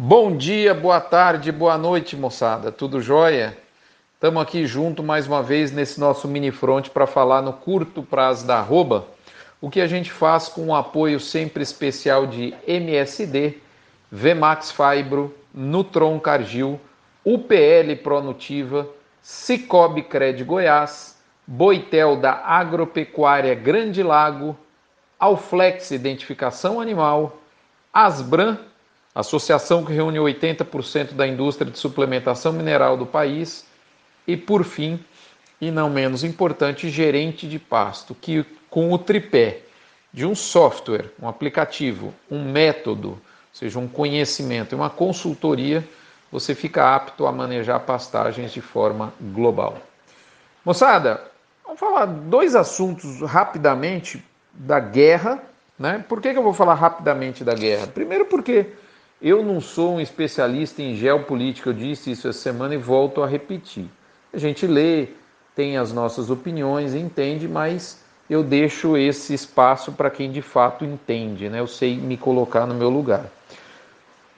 Bom dia, boa tarde, boa noite, moçada. Tudo jóia? Estamos aqui junto mais uma vez nesse nosso mini front para falar no curto prazo da arroba, o que a gente faz com o apoio sempre especial de MSD, Vmax Fibro, Nutron Cargil, UPL Pronutiva, Cicobi Cred Goiás, Boitel da Agropecuária Grande Lago, Alflex Identificação Animal, Asbran associação que reúne 80% da indústria de suplementação mineral do país, e por fim, e não menos importante, gerente de pasto, que com o tripé de um software, um aplicativo, um método, ou seja, um conhecimento e uma consultoria, você fica apto a manejar pastagens de forma global. Moçada, vamos falar dois assuntos rapidamente da guerra. Né? Por que, que eu vou falar rapidamente da guerra? Primeiro, porque eu não sou um especialista em geopolítica, eu disse isso essa semana e volto a repetir. A gente lê, tem as nossas opiniões, entende, mas eu deixo esse espaço para quem de fato entende, né? Eu sei me colocar no meu lugar.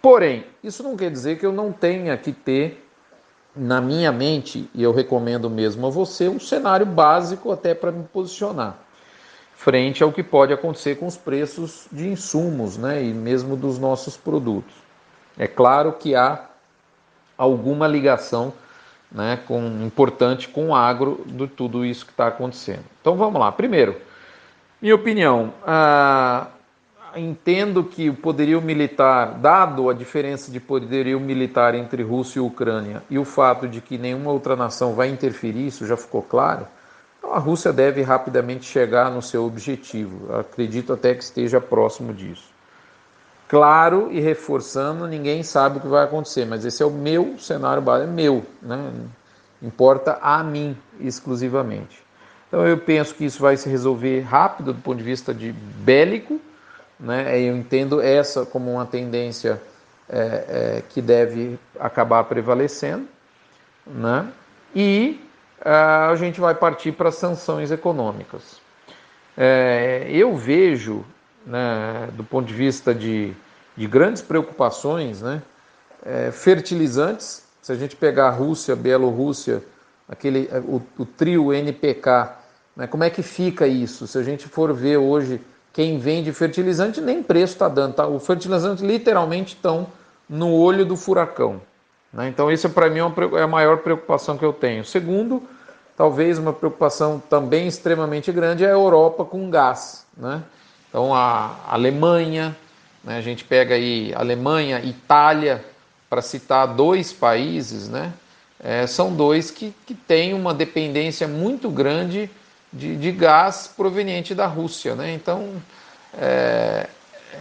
Porém, isso não quer dizer que eu não tenha que ter na minha mente, e eu recomendo mesmo a você, um cenário básico até para me posicionar frente ao que pode acontecer com os preços de insumos né, e mesmo dos nossos produtos. É claro que há alguma ligação né, com, importante com o agro de tudo isso que está acontecendo. Então vamos lá. Primeiro, minha opinião, ah, entendo que o poderio militar, dado a diferença de poderio militar entre Rússia e Ucrânia e o fato de que nenhuma outra nação vai interferir, isso já ficou claro a Rússia deve rapidamente chegar no seu objetivo. Acredito até que esteja próximo disso. Claro e reforçando, ninguém sabe o que vai acontecer, mas esse é o meu cenário básico, é meu, né? importa a mim exclusivamente. Então eu penso que isso vai se resolver rápido do ponto de vista de bélico, né? Eu entendo essa como uma tendência é, é, que deve acabar prevalecendo, né? E a gente vai partir para sanções econômicas. É, eu vejo, né, do ponto de vista de, de grandes preocupações, né, é, fertilizantes, se a gente pegar a Rússia, Bielorrússia, aquele, o, o trio NPK, né, como é que fica isso? Se a gente for ver hoje quem vende fertilizante, nem preço está dando. Tá? O fertilizante literalmente estão no olho do furacão. Né? Então, isso para mim é, é a maior preocupação que eu tenho. Segundo, talvez uma preocupação também extremamente grande é a Europa com gás. Né? Então, a Alemanha, né? a gente pega aí Alemanha, Itália, para citar dois países, né? É, são dois que, que têm uma dependência muito grande de, de gás proveniente da Rússia. Né? Então, é,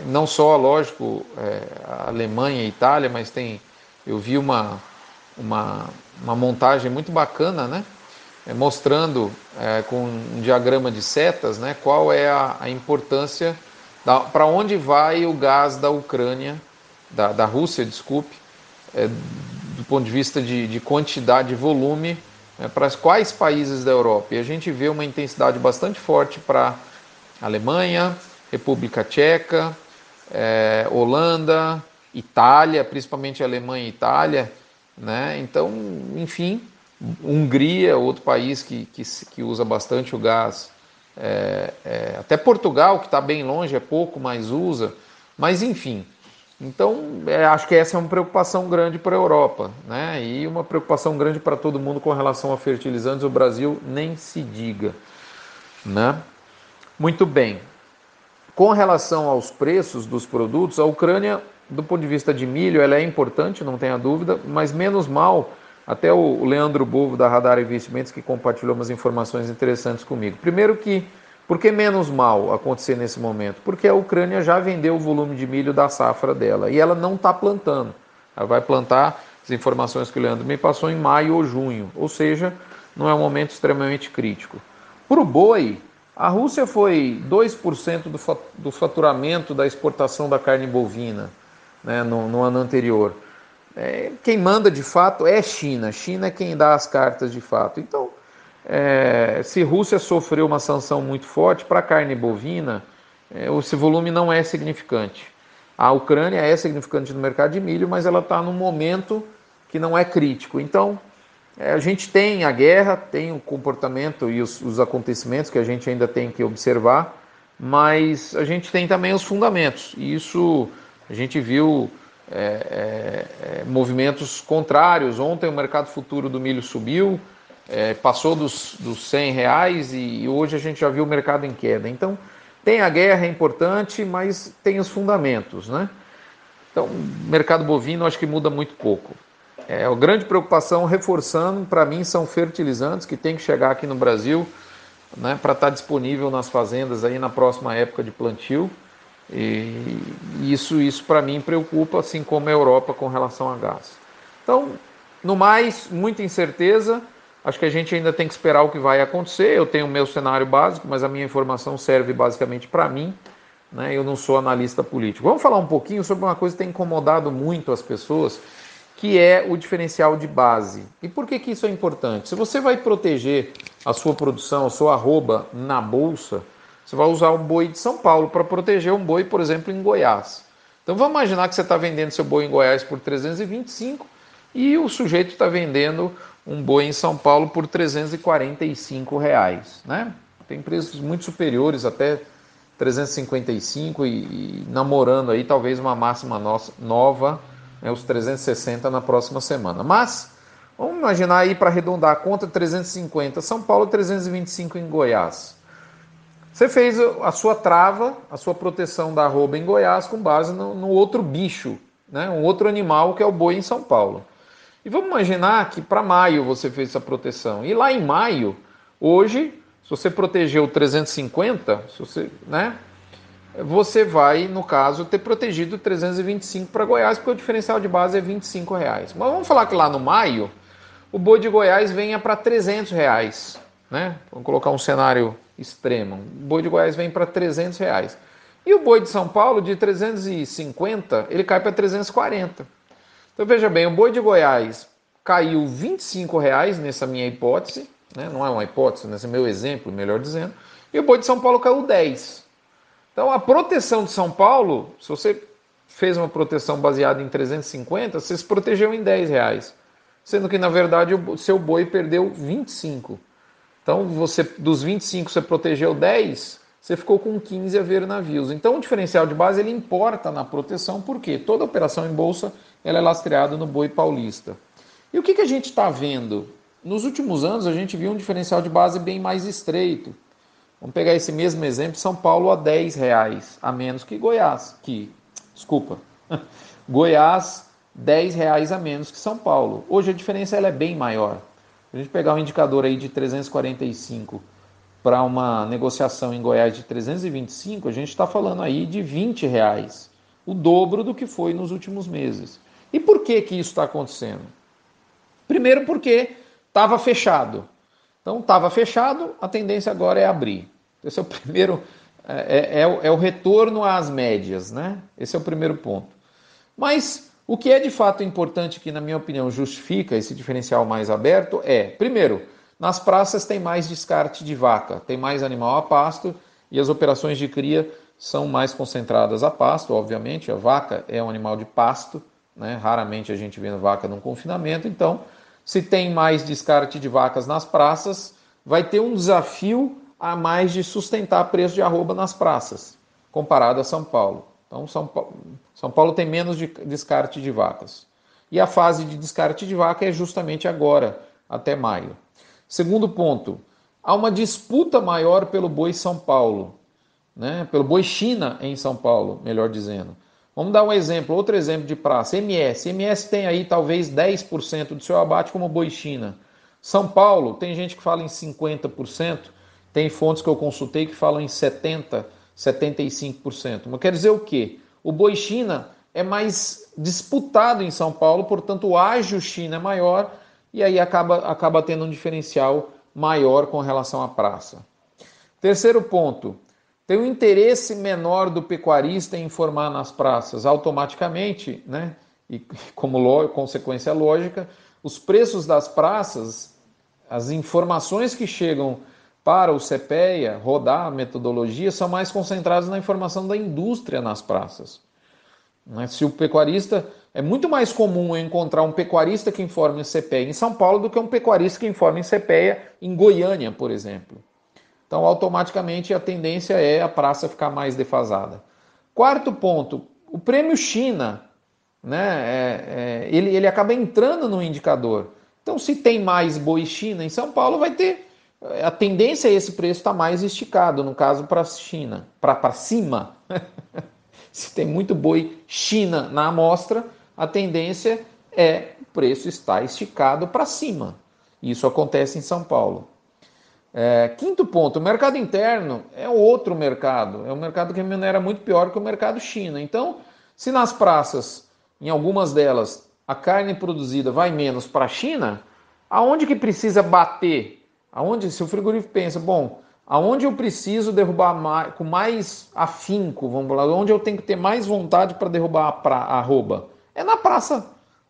não só, lógico, é, a Alemanha e a Itália, mas tem eu vi uma, uma, uma montagem muito bacana, né? É, mostrando é, com um diagrama de setas né, qual é a, a importância, para onde vai o gás da Ucrânia, da, da Rússia, desculpe, é, do ponto de vista de, de quantidade e volume, é, para quais países da Europa. E a gente vê uma intensidade bastante forte para Alemanha, República Tcheca, é, Holanda, Itália, principalmente Alemanha e Itália, né? Então, enfim, Hungria, outro país que, que, que usa bastante o gás, é, é, até Portugal, que está bem longe, é pouco, mas usa, mas enfim. Então, é, acho que essa é uma preocupação grande para a Europa, né? E uma preocupação grande para todo mundo com relação a fertilizantes, o Brasil nem se diga, né? Muito bem. Com relação aos preços dos produtos, a Ucrânia do ponto de vista de milho, ela é importante, não tenha dúvida, mas menos mal. Até o Leandro Bovo da Radar Investimentos que compartilhou umas informações interessantes comigo. Primeiro que, por que menos mal acontecer nesse momento? Porque a Ucrânia já vendeu o volume de milho da safra dela e ela não está plantando. Ela vai plantar, as informações que o Leandro me passou, em maio ou junho, ou seja, não é um momento extremamente crítico. Para o boi, a Rússia foi 2% do faturamento da exportação da carne bovina né, no, no, ano anterior. É, quem manda de fato é China. China é quem dá as cartas de fato. Então, é, se Rússia sofreu uma sanção muito forte para carne bovina, é, esse volume não é significante. A Ucrânia é significante no mercado de milho, mas ela está num momento que não é crítico. Então, é, a gente tem a guerra, tem o comportamento e os, os acontecimentos que a gente ainda tem que observar, mas a gente tem também os fundamentos. E isso a gente viu é, é, é movimentos contrários. Ontem o mercado futuro do milho subiu, é, passou dos, dos 100 reais e, e hoje a gente já viu o mercado em queda. Então, tem a guerra, é importante, mas tem os fundamentos, né? Então, o mercado bovino acho que muda muito pouco. É, a grande preocupação, reforçando, para mim, são fertilizantes que tem que chegar aqui no Brasil né, para estar tá disponível nas fazendas aí na próxima época de plantio. E isso, isso para mim preocupa, assim como a Europa com relação a gás. Então, no mais, muita incerteza. Acho que a gente ainda tem que esperar o que vai acontecer. Eu tenho o meu cenário básico, mas a minha informação serve basicamente para mim. Né? Eu não sou analista político. Vamos falar um pouquinho sobre uma coisa que tem incomodado muito as pessoas, que é o diferencial de base. E por que, que isso é importante? Se você vai proteger a sua produção, a sua arroba na bolsa, você vai usar o boi de São Paulo para proteger um boi, por exemplo, em Goiás. Então vamos imaginar que você está vendendo seu boi em Goiás por 325 e o sujeito está vendendo um boi em São Paulo por 345 reais, né? Tem preços muito superiores, até 355 e, e namorando aí talvez uma máxima nossa, nova, né, os 360 na próxima semana. Mas vamos imaginar aí para arredondar a conta 350 São Paulo, 325 em Goiás. Você fez a sua trava, a sua proteção da arroba em Goiás com base no, no outro bicho, né? um outro animal que é o boi em São Paulo. E vamos imaginar que para maio você fez essa proteção. E lá em maio, hoje, se você protegeu 350, se você, né, você vai, no caso, ter protegido 325 para Goiás, porque o diferencial de base é 25 reais. Mas vamos falar que lá no maio, o boi de Goiás venha para 300 reais. Né? Vamos colocar um cenário extremo. O boi de Goiás vem para 300 reais. E o boi de São Paulo, de 350, ele cai para 340. Então veja bem, o boi de Goiás caiu 25 reais nessa minha hipótese, né? não é uma hipótese, nesse meu exemplo, melhor dizendo, e o boi de São Paulo caiu 10. Então a proteção de São Paulo, se você fez uma proteção baseada em 350, você se protegeu em 10 reais, sendo que na verdade o seu boi perdeu 25. Então você dos 25 você protegeu 10, você ficou com 15 a ver navios. Então o diferencial de base ele importa na proteção, porque toda operação em bolsa ela é lastreada no boi paulista. E o que, que a gente está vendo? Nos últimos anos a gente viu um diferencial de base bem mais estreito. Vamos pegar esse mesmo exemplo, São Paulo a 10 reais a menos que Goiás, que, desculpa, Goiás 10 reais a menos que São Paulo. Hoje a diferença ela é bem maior. A gente pegar um indicador aí de 345 para uma negociação em Goiás de 325, a gente está falando aí de 20 reais, o dobro do que foi nos últimos meses. E por que, que isso está acontecendo? Primeiro, porque estava fechado. Então, estava fechado, a tendência agora é abrir. Esse é o primeiro, é, é, é o retorno às médias, né? Esse é o primeiro ponto. Mas o que é de fato importante, que na minha opinião justifica esse diferencial mais aberto, é, primeiro, nas praças tem mais descarte de vaca, tem mais animal a pasto e as operações de cria são mais concentradas a pasto, obviamente. A vaca é um animal de pasto, né? raramente a gente vê vaca num confinamento, então, se tem mais descarte de vacas nas praças, vai ter um desafio a mais de sustentar preço de arroba nas praças, comparado a São Paulo. Então, São Paulo, São Paulo tem menos de descarte de vacas. E a fase de descarte de vaca é justamente agora, até maio. Segundo ponto, há uma disputa maior pelo boi São Paulo né? pelo Boi China em São Paulo, melhor dizendo. Vamos dar um exemplo, outro exemplo de praça, MS. MS tem aí talvez 10% do seu abate como Boi China. São Paulo, tem gente que fala em 50%, tem fontes que eu consultei que falam em 70%, 75%. Mas quer dizer o quê? O Boi China é mais disputado em São Paulo, portanto o ágio China é maior e aí acaba, acaba tendo um diferencial maior com relação à praça. Terceiro ponto, tem um interesse menor do pecuarista em informar nas praças. Automaticamente, né, e como consequência lógica, os preços das praças, as informações que chegam para o CPEA rodar a metodologia são mais concentradas na informação da indústria nas praças. Né? Se o pecuarista. É muito mais comum encontrar um pecuarista que informa em CPEA em São Paulo do que um pecuarista que informa em CPEA em Goiânia, por exemplo. Então, automaticamente, a tendência é a praça ficar mais defasada. Quarto ponto, o prêmio China, né, é, é, ele, ele acaba entrando no indicador. Então, se tem mais boi China em São Paulo, vai ter. A tendência é esse preço estar tá mais esticado, no caso, para a China, para cima. se tem muito boi China na amostra, a tendência é o preço estar esticado para cima. Isso acontece em São Paulo. É, quinto ponto, o mercado interno é outro mercado, é um mercado que remunera muito pior que o mercado China. Então, se nas praças, em algumas delas, a carne produzida vai menos para a China, aonde que precisa bater? Aonde, se o frigorífico pensa, bom, aonde eu preciso derrubar mais, com mais afinco, vamos lá, onde eu tenho que ter mais vontade para derrubar a, pra, a arroba? É na praça,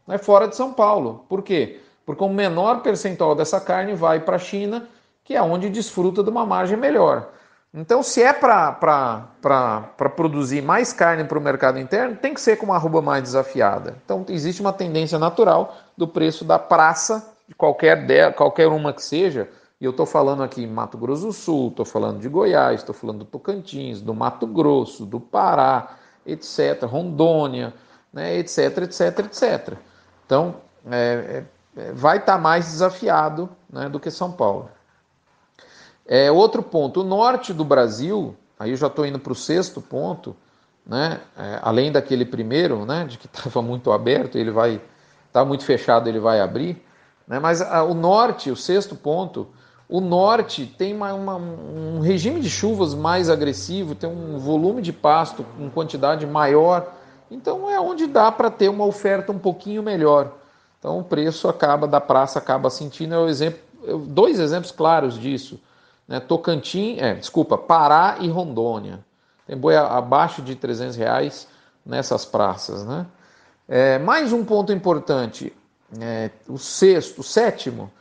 né, fora de São Paulo. Por quê? Porque o menor percentual dessa carne vai para a China, que é onde desfruta de uma margem melhor. Então, se é para produzir mais carne para o mercado interno, tem que ser com uma arroba mais desafiada. Então, existe uma tendência natural do preço da praça, de qualquer, de, qualquer uma que seja, e eu estou falando aqui em Mato Grosso do Sul, estou falando de Goiás, estou falando do Tocantins, do Mato Grosso, do Pará, etc., Rondônia, né, etc, etc, etc. Então, é, é, vai estar tá mais desafiado né, do que São Paulo. É, outro ponto, o norte do Brasil, aí eu já estou indo para o sexto ponto, né, é, além daquele primeiro, né, de que estava muito aberto, ele vai, está muito fechado, ele vai abrir, né, mas a, o norte, o sexto ponto, o norte tem uma, uma, um regime de chuvas mais agressivo, tem um volume de pasto com quantidade maior, então é onde dá para ter uma oferta um pouquinho melhor. Então o preço acaba da praça acaba sentindo. É o exemplo, dois exemplos claros disso. Né? Tocantins, é, desculpa, Pará e Rondônia. Tem boi abaixo de 300 reais nessas praças. Né? É, mais um ponto importante, é, o sexto, o sétimo.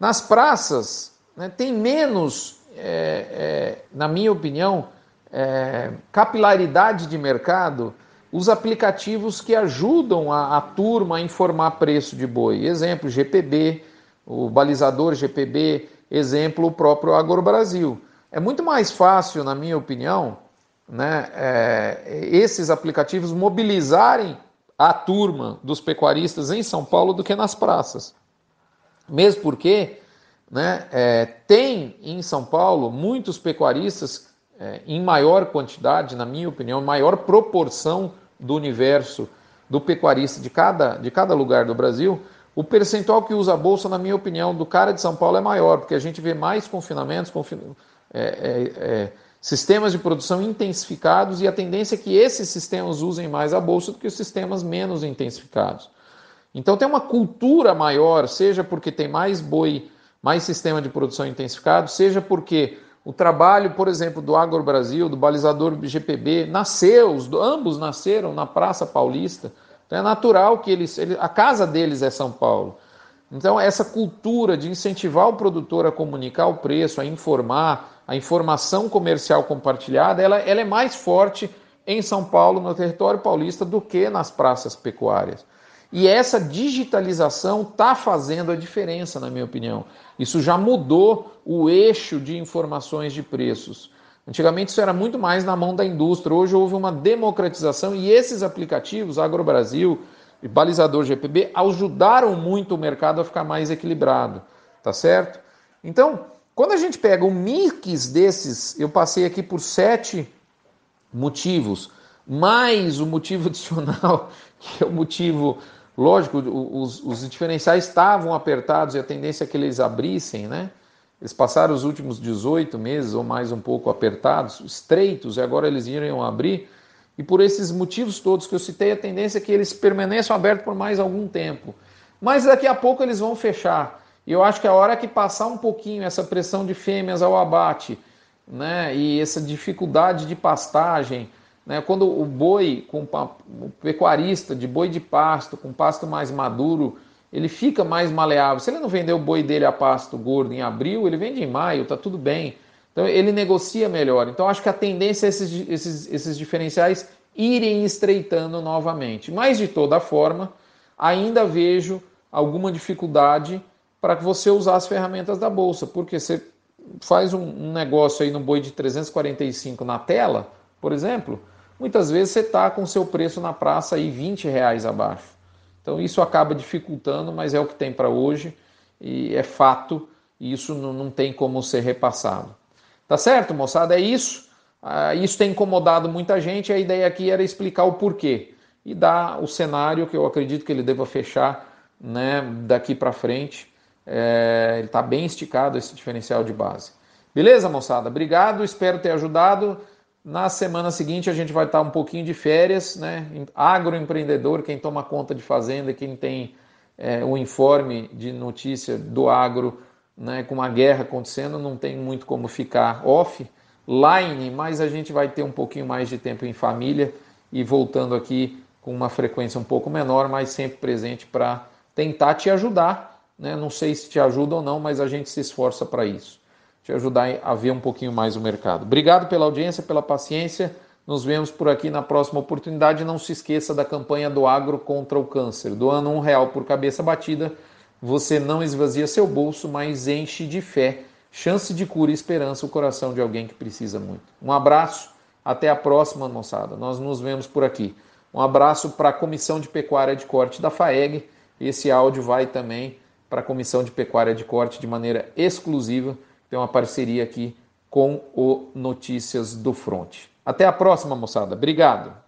Nas praças né, tem menos, é, é na minha opinião, é, capilaridade de mercado os aplicativos que ajudam a, a turma a informar preço de boi. Exemplo, GPB, o balizador GPB, exemplo, o próprio Agro Brasil. É muito mais fácil, na minha opinião, né, é, esses aplicativos mobilizarem a turma dos pecuaristas em São Paulo do que nas praças. Mesmo porque né, é, tem em São Paulo muitos pecuaristas é, em maior quantidade, na minha opinião, maior proporção do universo do pecuarista de cada, de cada lugar do Brasil, o percentual que usa a bolsa, na minha opinião, do cara de São Paulo é maior, porque a gente vê mais confinamentos, confin... é, é, é, sistemas de produção intensificados e a tendência é que esses sistemas usem mais a bolsa do que os sistemas menos intensificados. Então tem uma cultura maior, seja porque tem mais boi, mais sistema de produção intensificado, seja porque o trabalho, por exemplo, do Agro Brasil, do balizador GPB, nasceu, os, ambos nasceram na Praça Paulista. Então é natural que eles, eles, a casa deles é São Paulo. Então essa cultura de incentivar o produtor a comunicar o preço, a informar, a informação comercial compartilhada, ela, ela é mais forte em São Paulo, no território paulista, do que nas praças pecuárias. E essa digitalização está fazendo a diferença, na minha opinião. Isso já mudou o eixo de informações de preços. Antigamente isso era muito mais na mão da indústria. Hoje houve uma democratização e esses aplicativos, AgroBrasil e Balizador GPB, ajudaram muito o mercado a ficar mais equilibrado, tá certo? Então, quando a gente pega um mix desses, eu passei aqui por sete motivos, mais o motivo adicional, que é o motivo Lógico, os, os diferenciais estavam apertados e a tendência é que eles abrissem, né? Eles passaram os últimos 18 meses ou mais um pouco apertados, estreitos, e agora eles iriam abrir. E por esses motivos todos que eu citei, a tendência é que eles permaneçam abertos por mais algum tempo. Mas daqui a pouco eles vão fechar. E eu acho que a hora que passar um pouquinho essa pressão de fêmeas ao abate, né, e essa dificuldade de pastagem, né? Quando o boi, com o pecuarista de boi de pasto, com pasto mais maduro, ele fica mais maleável. Se ele não vender o boi dele a pasto gordo em abril, ele vende em maio, tá tudo bem. Então ele negocia melhor. Então acho que a tendência é esses, esses, esses diferenciais irem estreitando novamente. Mas de toda forma, ainda vejo alguma dificuldade para que você usar as ferramentas da bolsa, porque você faz um, um negócio aí no boi de 345 na tela, por exemplo, muitas vezes você está com o seu preço na praça aí 20 reais abaixo. Então isso acaba dificultando, mas é o que tem para hoje e é fato, e isso não, não tem como ser repassado. Tá certo, moçada? É isso. Ah, isso tem incomodado muita gente. A ideia aqui era explicar o porquê e dar o cenário que eu acredito que ele deva fechar né, daqui para frente. É, ele está bem esticado esse diferencial de base. Beleza, moçada? Obrigado, espero ter ajudado. Na semana seguinte a gente vai estar um pouquinho de férias, né? Agroempreendedor, quem toma conta de fazenda, quem tem é, o informe de notícia do agro, né? Com uma guerra acontecendo, não tem muito como ficar offline, mas a gente vai ter um pouquinho mais de tempo em família e voltando aqui com uma frequência um pouco menor, mas sempre presente para tentar te ajudar. Né? Não sei se te ajuda ou não, mas a gente se esforça para isso te ajudar a ver um pouquinho mais o mercado. Obrigado pela audiência, pela paciência. Nos vemos por aqui na próxima oportunidade. Não se esqueça da campanha do Agro contra o Câncer. Doando um real por cabeça batida, você não esvazia seu bolso, mas enche de fé, chance de cura e esperança o coração de alguém que precisa muito. Um abraço, até a próxima, moçada. Nós nos vemos por aqui. Um abraço para a Comissão de Pecuária de Corte da FAEG. Esse áudio vai também para a Comissão de Pecuária de Corte de maneira exclusiva tem uma parceria aqui com o Notícias do Front. Até a próxima, moçada. Obrigado.